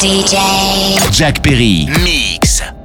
DJ Jack Perry. Mix.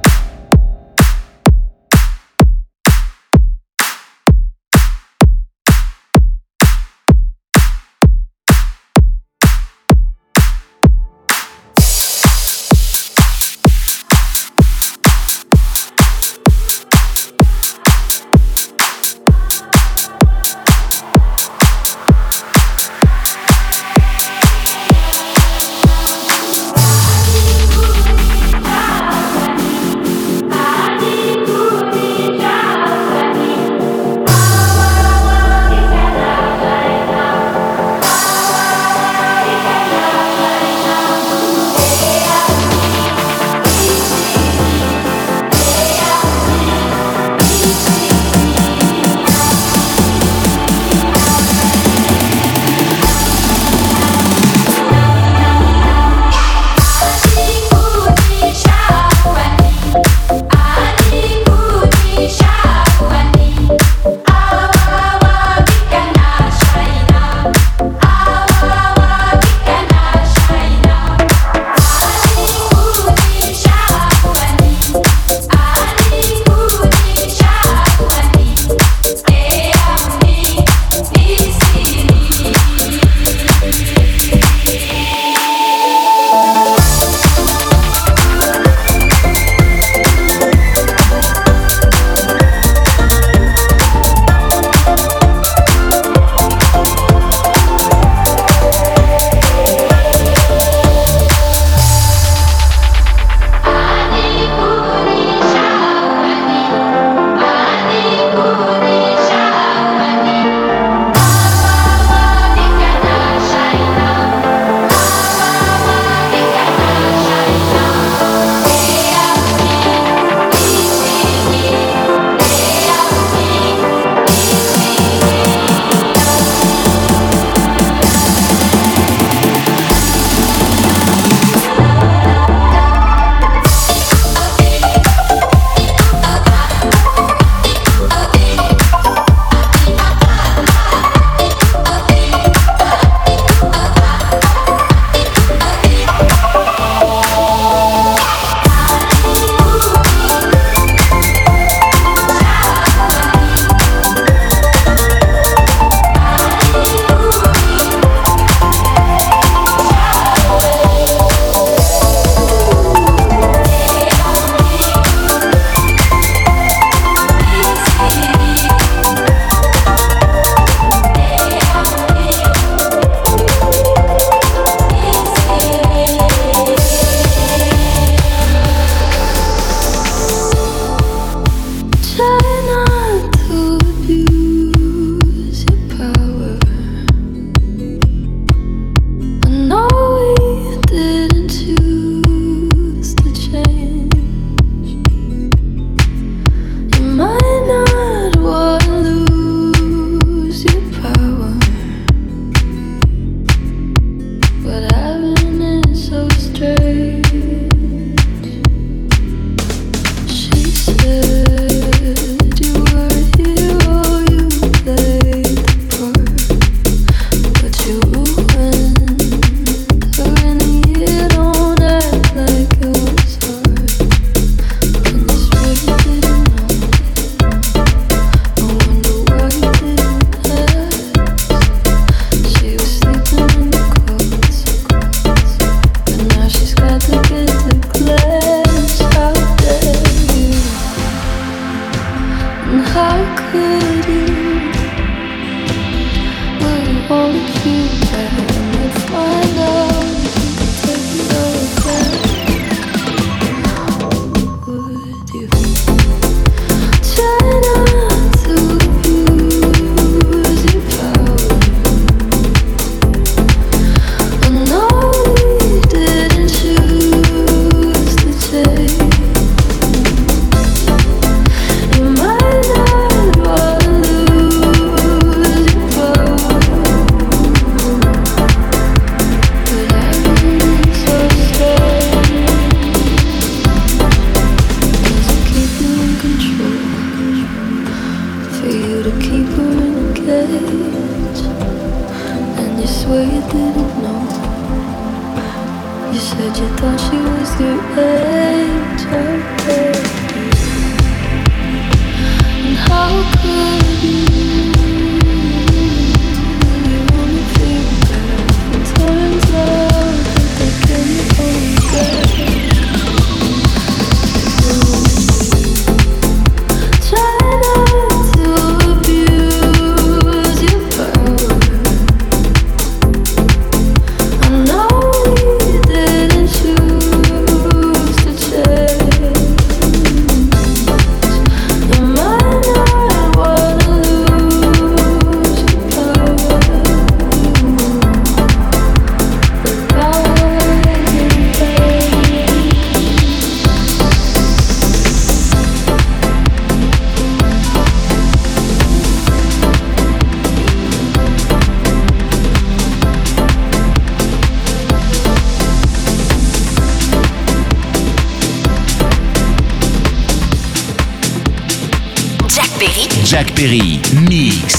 Perry. Mix.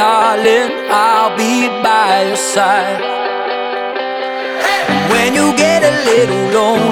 darling, I'll be by your side. When you get a little lonely.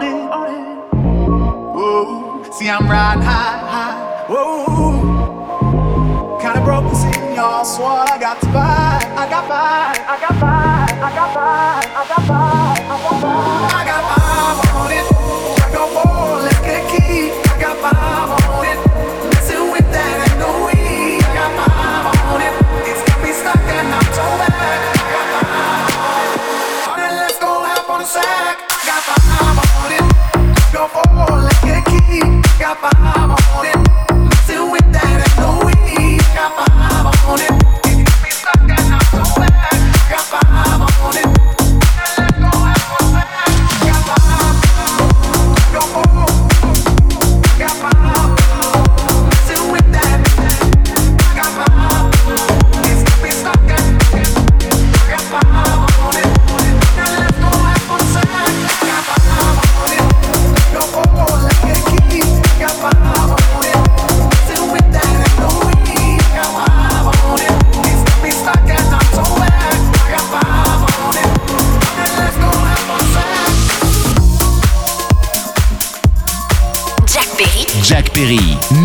on it. On oh, it. Whoa. See, I'm riding high, high. Whoa. Kinda broken, see, y'all swore I got to buy. I got by, I got by, I got by, I got by.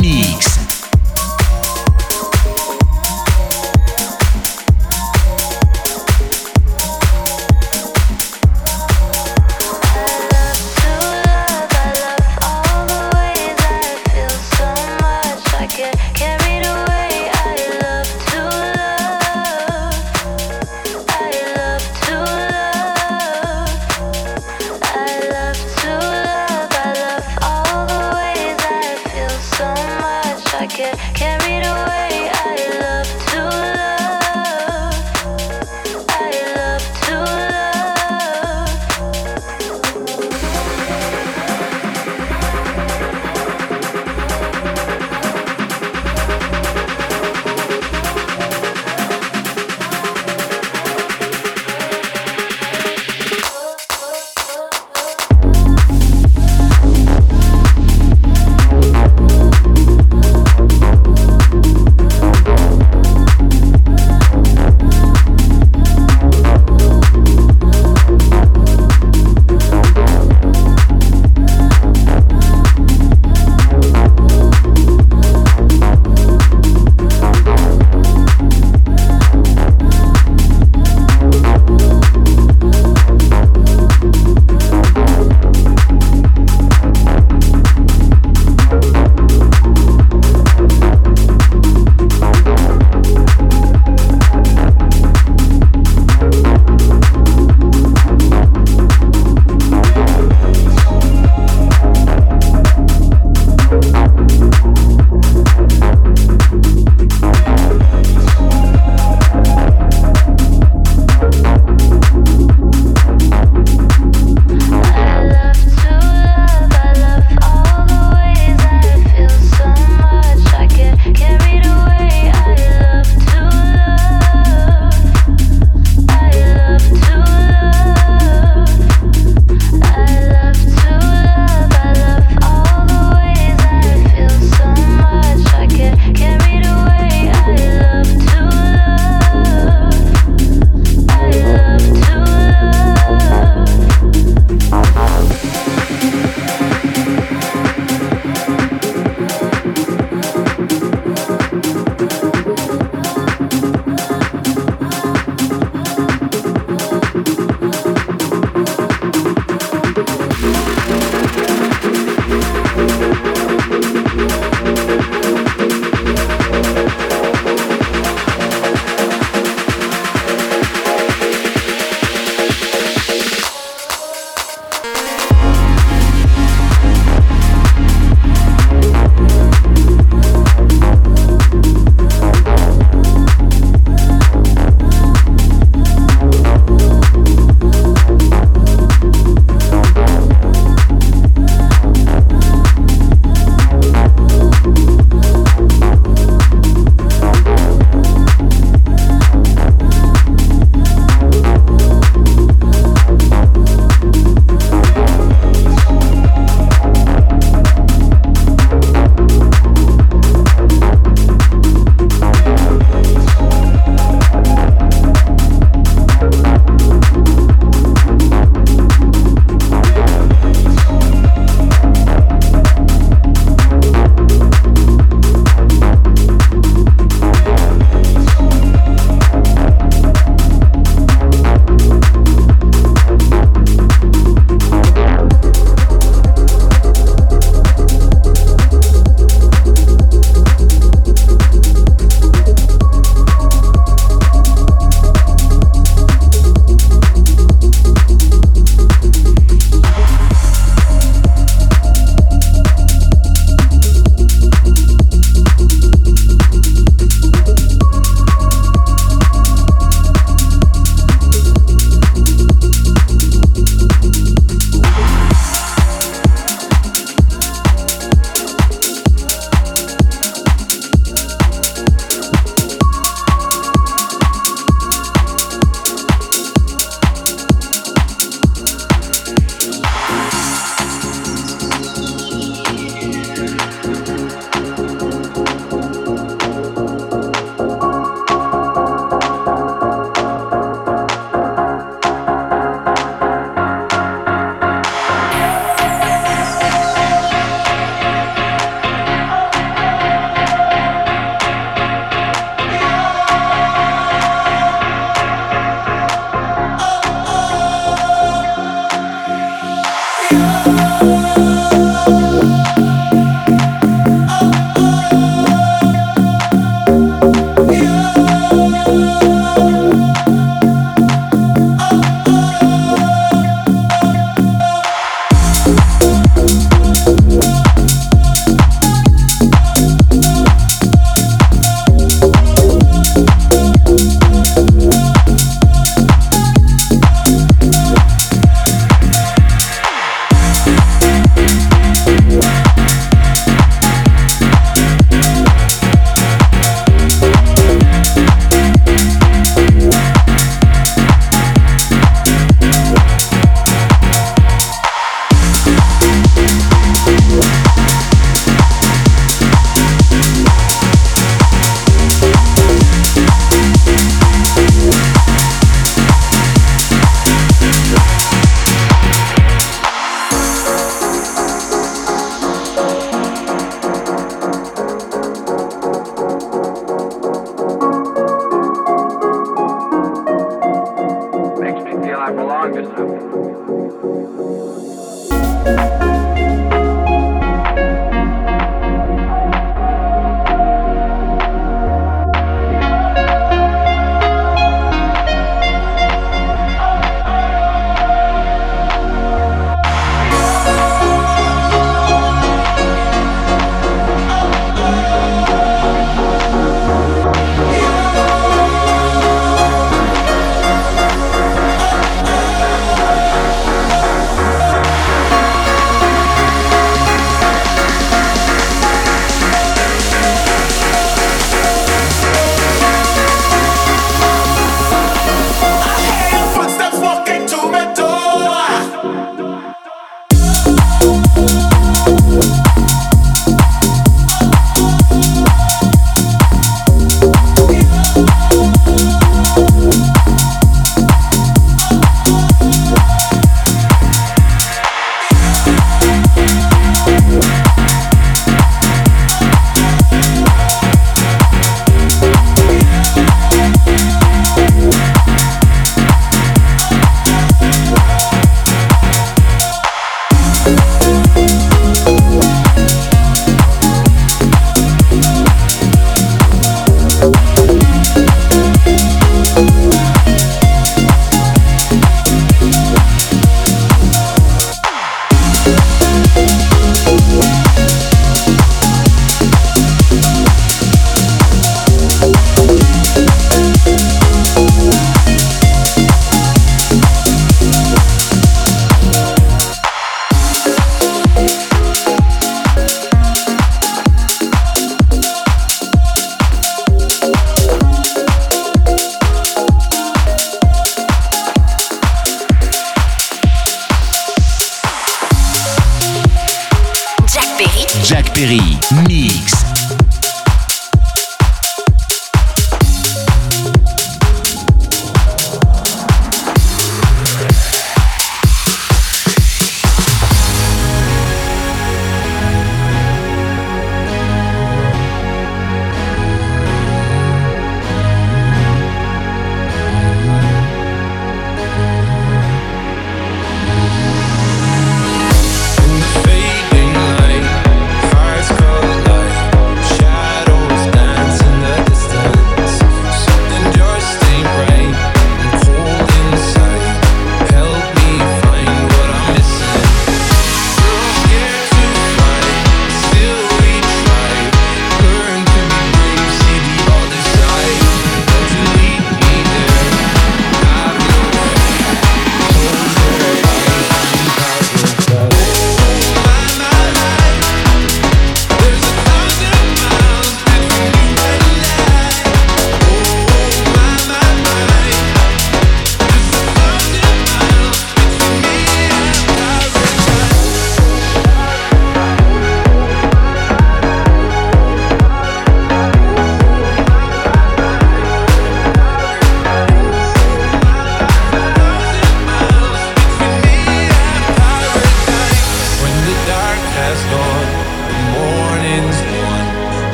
Mix.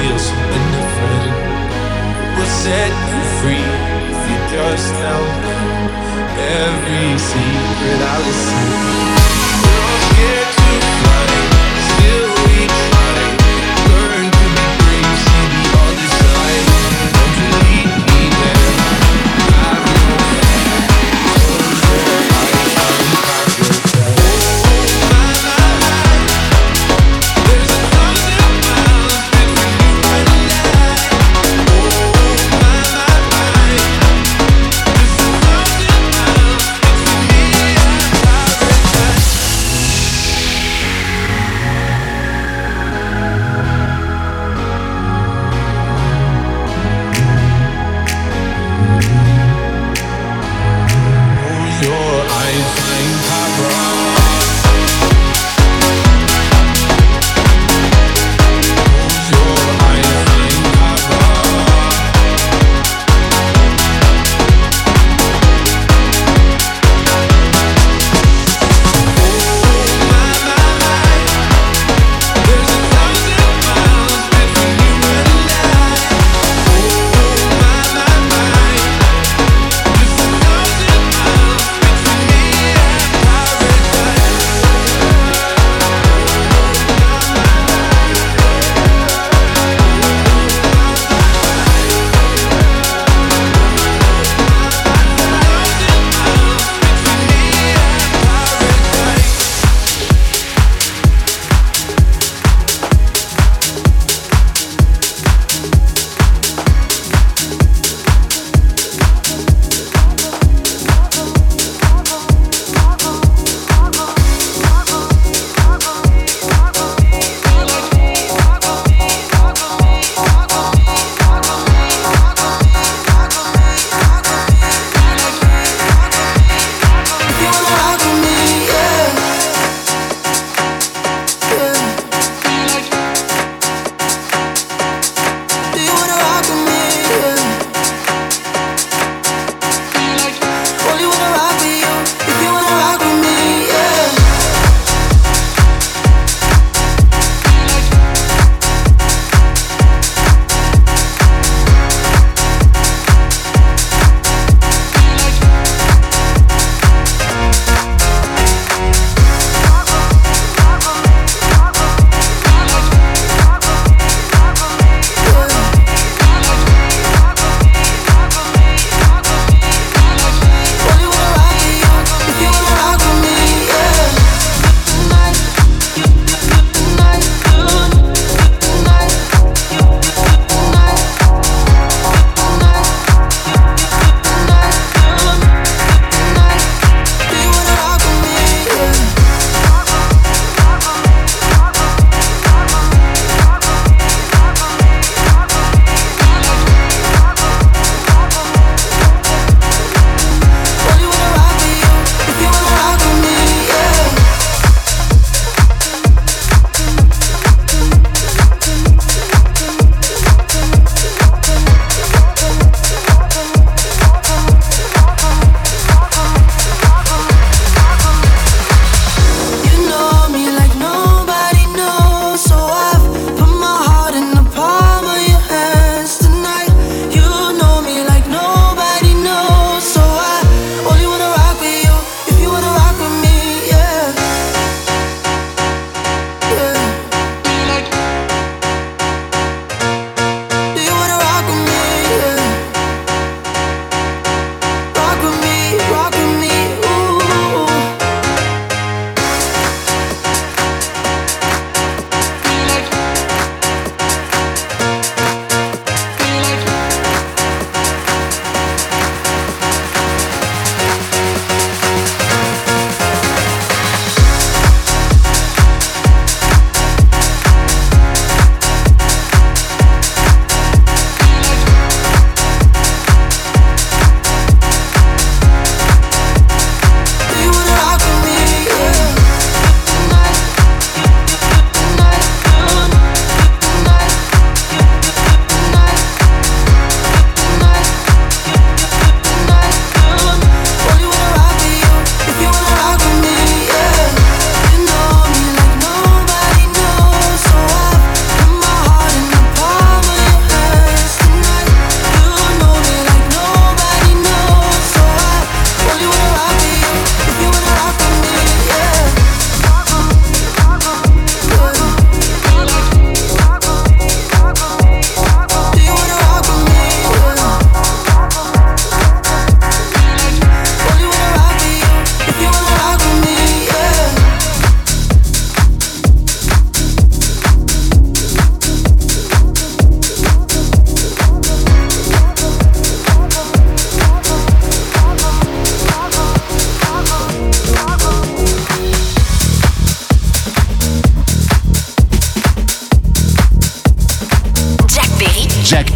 feels indifferent We'll set you free if you just tell me every secret I listen. Don't get too fly.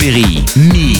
Perry, mix.